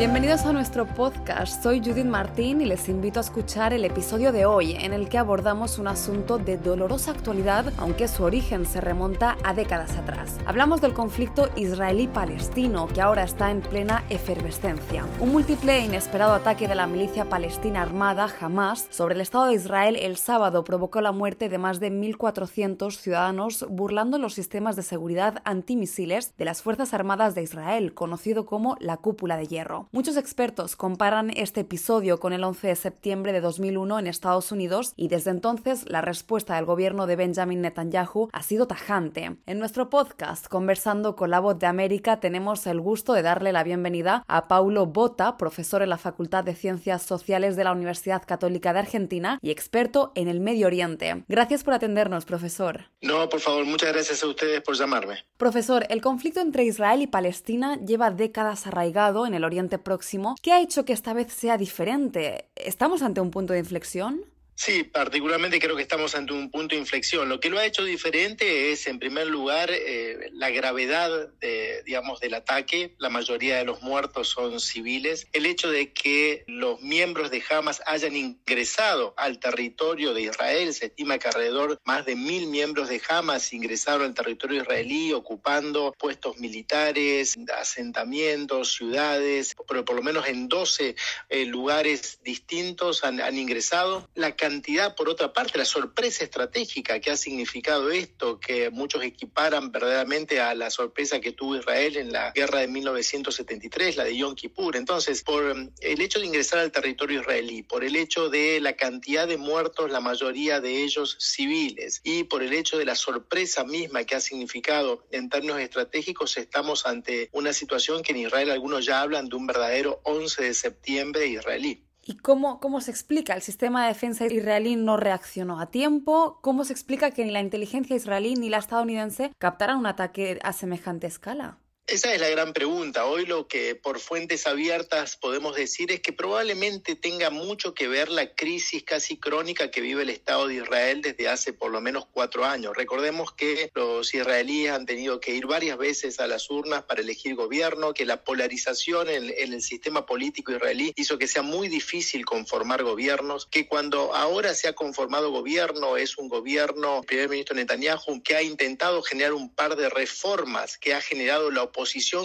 Bienvenidos a nuestro podcast. Soy Judith Martín y les invito a escuchar el episodio de hoy en el que abordamos un asunto de dolorosa actualidad, aunque su origen se remonta a décadas atrás. Hablamos del conflicto israelí-palestino que ahora está en plena efervescencia. Un múltiple e inesperado ataque de la milicia palestina armada Hamas sobre el Estado de Israel el sábado provocó la muerte de más de 1.400 ciudadanos burlando los sistemas de seguridad antimisiles de las Fuerzas Armadas de Israel, conocido como la Cúpula de Hierro. Muchos expertos comparan este episodio con el 11 de septiembre de 2001 en Estados Unidos y desde entonces la respuesta del gobierno de Benjamin Netanyahu ha sido tajante. En nuestro podcast Conversando con la Voz de América tenemos el gusto de darle la bienvenida a Paulo Bota, profesor en la Facultad de Ciencias Sociales de la Universidad Católica de Argentina y experto en el Medio Oriente. Gracias por atendernos, profesor. No, por favor, muchas gracias a ustedes por llamarme. Profesor, el conflicto entre Israel y Palestina lleva décadas arraigado en el Oriente próximo, ¿qué ha hecho que esta vez sea diferente? ¿Estamos ante un punto de inflexión? Sí, particularmente creo que estamos ante un punto de inflexión. Lo que lo ha hecho diferente es, en primer lugar, eh, la gravedad, de, digamos, del ataque. La mayoría de los muertos son civiles. El hecho de que los miembros de Hamas hayan ingresado al territorio de Israel, se estima que alrededor más de mil miembros de Hamas ingresaron al territorio israelí, ocupando puestos militares, asentamientos, ciudades, pero por lo menos en 12 eh, lugares distintos han, ingresado. La cantidad, por otra parte, la sorpresa estratégica que ha significado esto, que muchos equiparan verdaderamente a la sorpresa que tuvo Israel en la guerra de 1973, la de Yom Kippur. Entonces, por el hecho de ingresar al territorio israelí, por el hecho de la cantidad de muertos, la mayoría de ellos civiles, y por el hecho de la sorpresa misma que ha significado en términos estratégicos, estamos ante una situación que en Israel algunos ya hablan de un verdadero 11 de septiembre israelí. ¿Y cómo, cómo se explica? ¿El sistema de defensa israelí no reaccionó a tiempo? ¿Cómo se explica que ni la inteligencia israelí ni la estadounidense captaran un ataque a semejante escala? Esa es la gran pregunta. Hoy lo que por fuentes abiertas podemos decir es que probablemente tenga mucho que ver la crisis casi crónica que vive el Estado de Israel desde hace por lo menos cuatro años. Recordemos que los israelíes han tenido que ir varias veces a las urnas para elegir gobierno, que la polarización en, en el sistema político israelí hizo que sea muy difícil conformar gobiernos, que cuando ahora se ha conformado gobierno es un gobierno, el primer ministro Netanyahu, que ha intentado generar un par de reformas que ha generado la oposición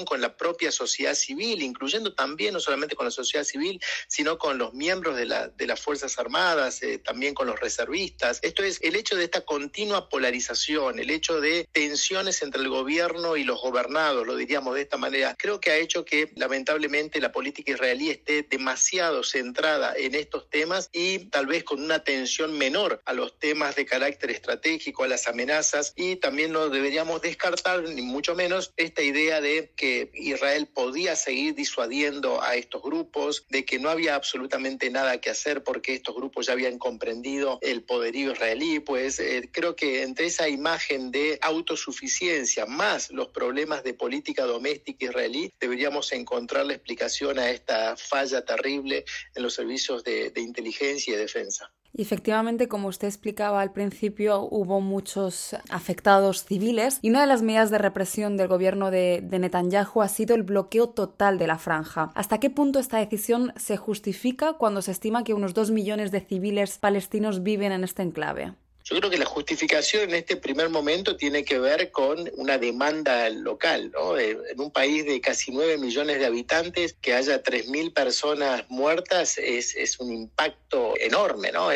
con la propia sociedad civil, incluyendo también no solamente con la sociedad civil, sino con los miembros de, la, de las Fuerzas Armadas, eh, también con los reservistas. Esto es el hecho de esta continua polarización, el hecho de tensiones entre el gobierno y los gobernados, lo diríamos de esta manera, creo que ha hecho que lamentablemente la política israelí esté demasiado centrada en estos temas y tal vez con una atención menor a los temas de carácter estratégico, a las amenazas y también no deberíamos descartar ni mucho menos esta idea de que Israel podía seguir disuadiendo a estos grupos, de que no había absolutamente nada que hacer porque estos grupos ya habían comprendido el poderío israelí, pues eh, creo que entre esa imagen de autosuficiencia más los problemas de política doméstica israelí, deberíamos encontrar la explicación a esta falla terrible en los servicios de, de inteligencia y defensa. Y efectivamente, como usted explicaba al principio, hubo muchos afectados civiles y una de las medidas de represión del gobierno de, de, Netanyahu ha sido el bloqueo total de la franja. ¿Hasta qué punto esta decisión se justifica cuando se estima que unos dos millones de civiles palestinos viven en este enclave? Yo creo que la justificación en este primer momento tiene que ver con una demanda local, ¿no? En un país de casi 9 millones de habitantes, que haya 3.000 personas muertas es, es un impacto enorme, ¿no?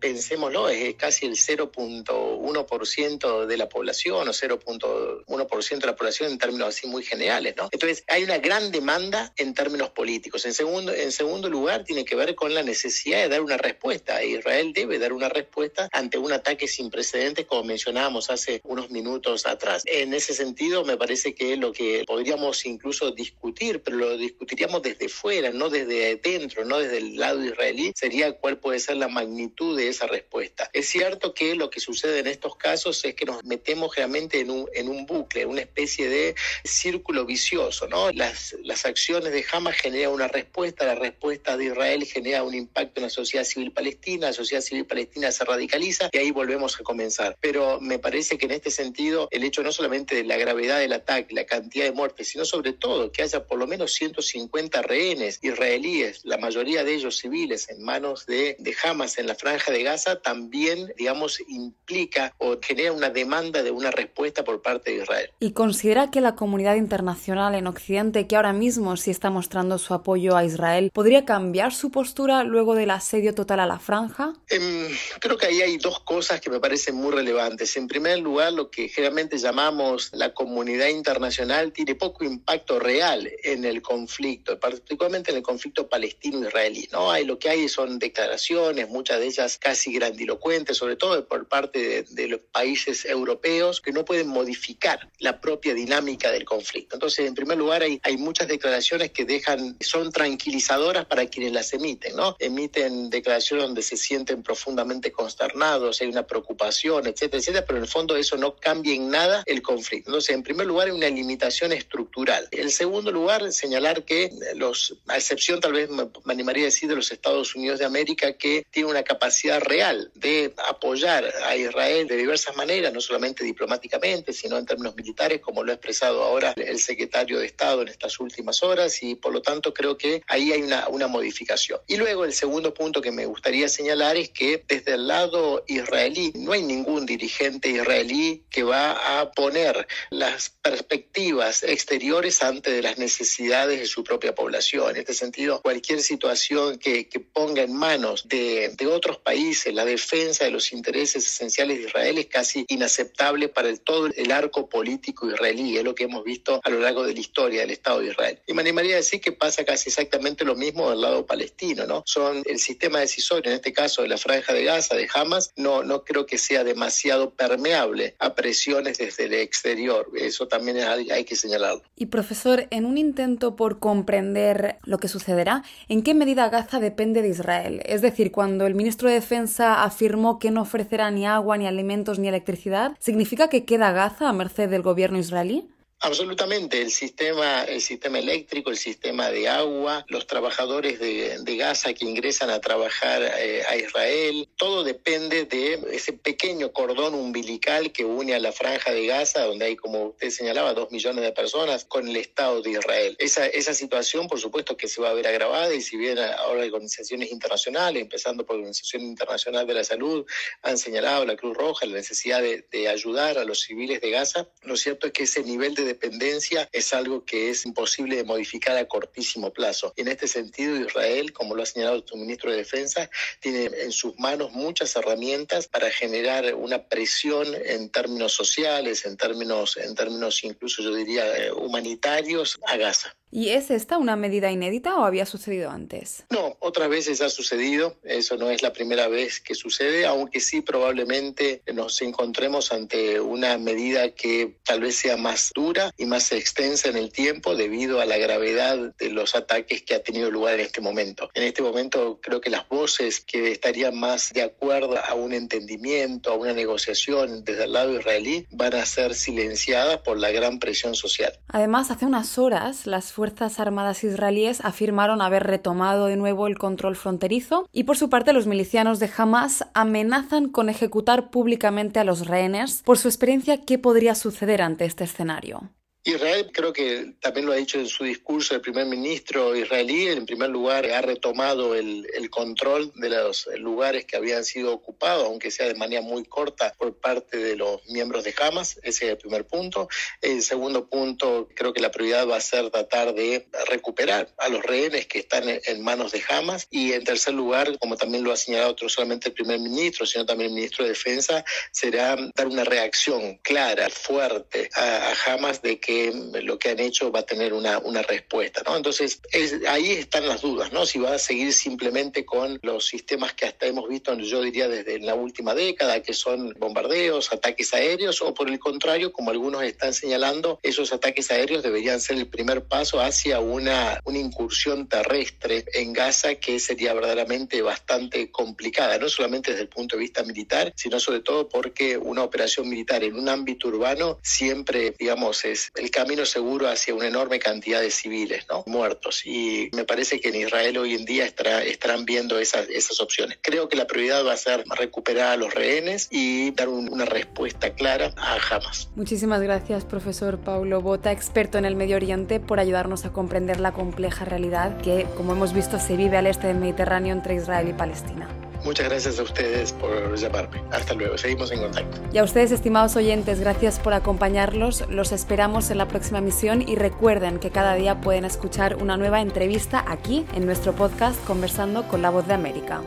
Pensémoslo, es casi el 0.1% de la población o 0.1% de la población en términos así muy generales, ¿no? Entonces, hay una gran demanda en términos políticos. En segundo, en segundo lugar, tiene que ver con la necesidad de dar una respuesta. Israel debe dar una respuesta ante un ataque ataque sin precedentes, como mencionábamos hace unos minutos atrás. En ese sentido, me parece que lo que podríamos incluso discutir, pero lo discutiríamos desde fuera, no desde dentro, no desde el lado israelí, sería cuál puede ser la magnitud de esa respuesta. Es cierto que lo que sucede en estos casos es que nos metemos realmente en un, en un bucle, una especie de círculo vicioso, ¿no? Las, las acciones de Hamas generan una respuesta, la respuesta de Israel genera un impacto en la sociedad civil palestina, la sociedad civil palestina se radicaliza y ahí volvemos volvemos a comenzar. Pero me parece que en este sentido, el hecho no solamente de la gravedad del ataque, la cantidad de muertes, sino sobre todo que haya por lo menos 150 rehenes israelíes, la mayoría de ellos civiles, en manos de, de Hamas en la franja de Gaza, también, digamos, implica o genera una demanda de una respuesta por parte de Israel. ¿Y considera que la comunidad internacional en Occidente, que ahora mismo sí está mostrando su apoyo a Israel, podría cambiar su postura luego del asedio total a la franja? Eh, creo que ahí hay dos cosas que me parecen muy relevantes. En primer lugar, lo que generalmente llamamos la comunidad internacional tiene poco impacto real en el conflicto, particularmente en el conflicto palestino-israelí. ¿no? Hay, lo que hay son declaraciones, muchas de ellas casi grandilocuentes, sobre todo por parte de, de los países europeos, que no pueden modificar la propia dinámica del conflicto. Entonces, en primer lugar, hay, hay muchas declaraciones que dejan, son tranquilizadoras para quienes las emiten, ¿no? Emiten declaraciones donde se sienten profundamente consternados, hay una preocupación, etcétera, etcétera, pero en el fondo eso no cambia en nada el conflicto. Entonces, en primer lugar, hay una limitación estructural. En segundo lugar, señalar que los, a excepción tal vez me, animaría a decir de los Estados Unidos de América, que tiene una capacidad real de apoyar a Israel de diversas maneras, no solamente diplomáticamente, sino en términos militares, como lo ha expresado ahora el secretario de Estado en estas últimas horas, y por lo tanto creo que ahí hay una, una modificación. Y luego el segundo punto que me gustaría señalar es que desde el lado israelí no hay ningún dirigente israelí que va a poner las perspectivas exteriores ante de las necesidades de su propia población. En este sentido, cualquier situación que, ponga en manos de, de, otros países la defensa de los intereses esenciales de Israel es casi inaceptable para el, todo el arco político israelí. Es lo que hemos visto a lo largo de la historia del Estado de Israel. Y me animaría a decir que pasa casi exactamente lo mismo del lado palestino, ¿no? Son el sistema decisorio, en este caso de la franja de Gaza, de Hamas, no, no creo que sea demasiado permeable a presiones desde el exterior. Eso también hay que señalarlo. Y profesor, en un intento por comprender lo que sucederá, ¿en qué medida Gaza depende de Israel? Es decir, cuando el ministro de Defensa afirmó que no ofrecerá ni agua, ni alimentos, ni electricidad, ¿significa que queda Gaza a merced del gobierno israelí? Absolutamente, el sistema, el sistema eléctrico, el sistema de agua, los trabajadores de, de Gaza que ingresan a trabajar eh, a Israel, todo depende de ese pequeño cordón umbilical que une a la franja de Gaza, donde hay, como usted señalaba, dos millones de personas, con el Estado de Israel. Esa, esa situación, por supuesto, que se va a ver agravada y si bien ahora organizaciones internacionales, empezando por la Organización Internacional de la Salud, han señalado la Cruz Roja la necesidad de, de ayudar a los civiles de Gaza, lo cierto es que ese nivel de dependencia es algo que es imposible de modificar a cortísimo plazo. En este sentido, Israel, como lo ha señalado su ministro de Defensa, tiene en sus manos muchas herramientas para generar una presión en términos sociales, en términos, en términos incluso yo diría eh, humanitarios a Gaza. ¿Y es esta una medida inédita o había sucedido antes? No, otras veces ha sucedido. Eso no es la primera vez que sucede, aunque sí probablemente nos encontremos ante una medida que tal vez sea más dura y más extensa en el tiempo debido a la gravedad de los ataques que ha tenido lugar en este momento. En este momento creo que las voces que estarían más de acuerdo a un entendimiento, a una negociación desde el lado israelí, van a ser silenciadas por la gran presión social. Además, hace unas horas las Fuerzas Armadas israelíes afirmaron haber retomado de nuevo el control fronterizo y por su parte los milicianos de Hamas amenazan con ejecutar públicamente a los rehenes por su experiencia qué podría suceder ante este escenario. Israel creo que también lo ha dicho en su discurso el primer ministro israelí, en primer lugar ha retomado el, control de los lugares que habían sido ocupados, aunque sea de manera muy corta por parte de los miembros de Hamas, ese es el primer punto. El segundo punto, creo que la prioridad va a ser tratar de recuperar a los rehenes que están en manos de Hamas y en tercer lugar, como también lo ha señalado no solamente el primer ministro, sino también el ministro de Defensa, será dar una reacción clara, fuerte a Hamas de que lo que han hecho va a tener una, una respuesta, ¿no? Entonces, es, ahí están las dudas, ¿no? Si va a seguir simplemente con los sistemas que hasta hemos visto, yo diría, desde la última década, que son bombardeos, ataques aéreos, o por el contrario, como algunos están señalando, esos ataques aéreos deberían ser el primer paso hacia una, una incursión terrestre en Gaza que sería verdaderamente bastante complicada, no solamente desde el punto de vista militar, sino sobre todo porque una operación militar en un ámbito urbano siempre, digamos, es el camino seguro hacia una enorme cantidad de civiles ¿no? muertos. Y me parece que en Israel hoy en día estará, estarán viendo esas, esas opciones. Creo que la prioridad va a ser recuperar a los rehenes y dar una respuesta clara a Hamas. Muchísimas gracias, profesor Paulo Bota, experto en el Medio Oriente, por ayudarnos a comprender la compleja realidad que, como hemos visto, se vive al este del Mediterráneo entre Israel y Palestina. Muchas gracias a ustedes por llamarme. Hasta luego, seguimos en contacto. Y a ustedes, estimados oyentes, gracias por acompañarlos. Los esperamos en la próxima misión y recuerden que cada día pueden escuchar una nueva entrevista aquí en nuestro podcast Conversando con la Voz de América.